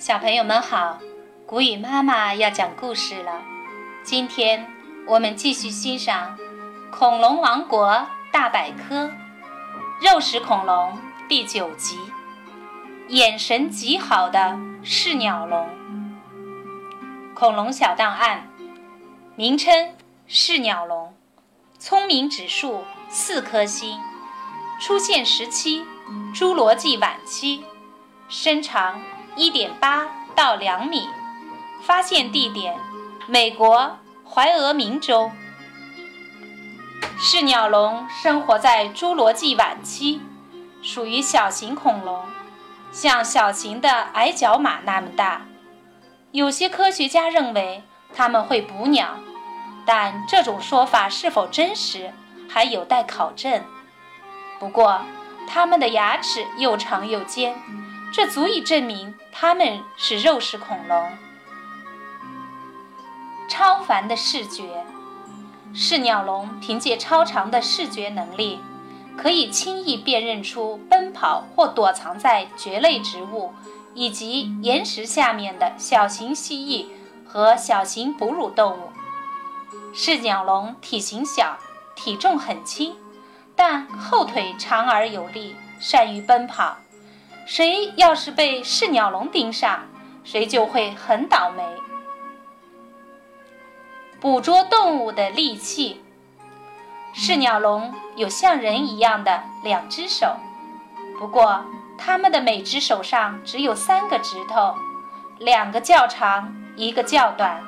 小朋友们好，谷雨妈妈要讲故事了。今天我们继续欣赏《恐龙王国大百科》肉食恐龙第九集：眼神极好的是鸟龙。恐龙小档案：名称是鸟龙，聪明指数四颗星，出现时期侏罗纪晚期，身长。一点八到两米，发现地点美国怀俄明州。是鸟龙生活在侏罗纪晚期，属于小型恐龙，像小型的矮脚马那么大。有些科学家认为它们会捕鸟，但这种说法是否真实还有待考证。不过，它们的牙齿又长又尖。这足以证明它们是肉食恐龙。超凡的视觉，是鸟龙凭借超长的视觉能力，可以轻易辨认出奔跑或躲藏在蕨类植物以及岩石下面的小型蜥蜴和小型哺乳动物。是鸟龙体型小，体重很轻，但后腿长而有力，善于奔跑。谁要是被是鸟龙盯上，谁就会很倒霉。捕捉动物的利器，是鸟龙有像人一样的两只手，不过它们的每只手上只有三个指头，两个较长，一个较短。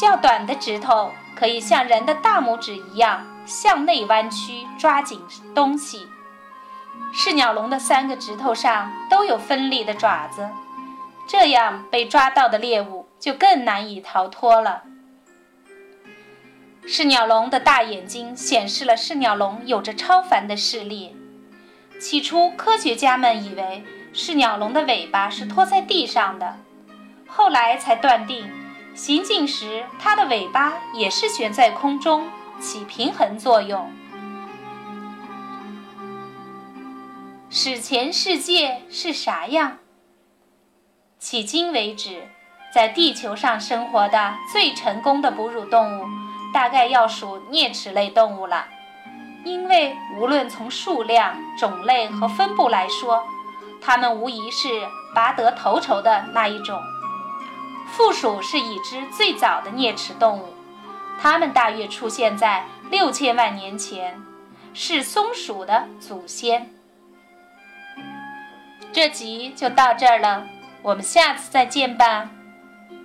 较短的指头可以像人的大拇指一样向内弯曲，抓紧东西。是鸟龙的三个指头上都有锋利的爪子，这样被抓到的猎物就更难以逃脱了。是鸟龙的大眼睛显示了是鸟龙有着超凡的视力。起初，科学家们以为是鸟龙的尾巴是拖在地上的，后来才断定，行进时它的尾巴也是悬在空中，起平衡作用。史前世界是啥样？迄今为止，在地球上生活的最成功的哺乳动物，大概要数啮齿类动物了。因为无论从数量、种类和分布来说，它们无疑是拔得头筹的那一种。负鼠是已知最早的啮齿动物，它们大约出现在六千万年前，是松鼠的祖先。这集就到这儿了，我们下次再见吧。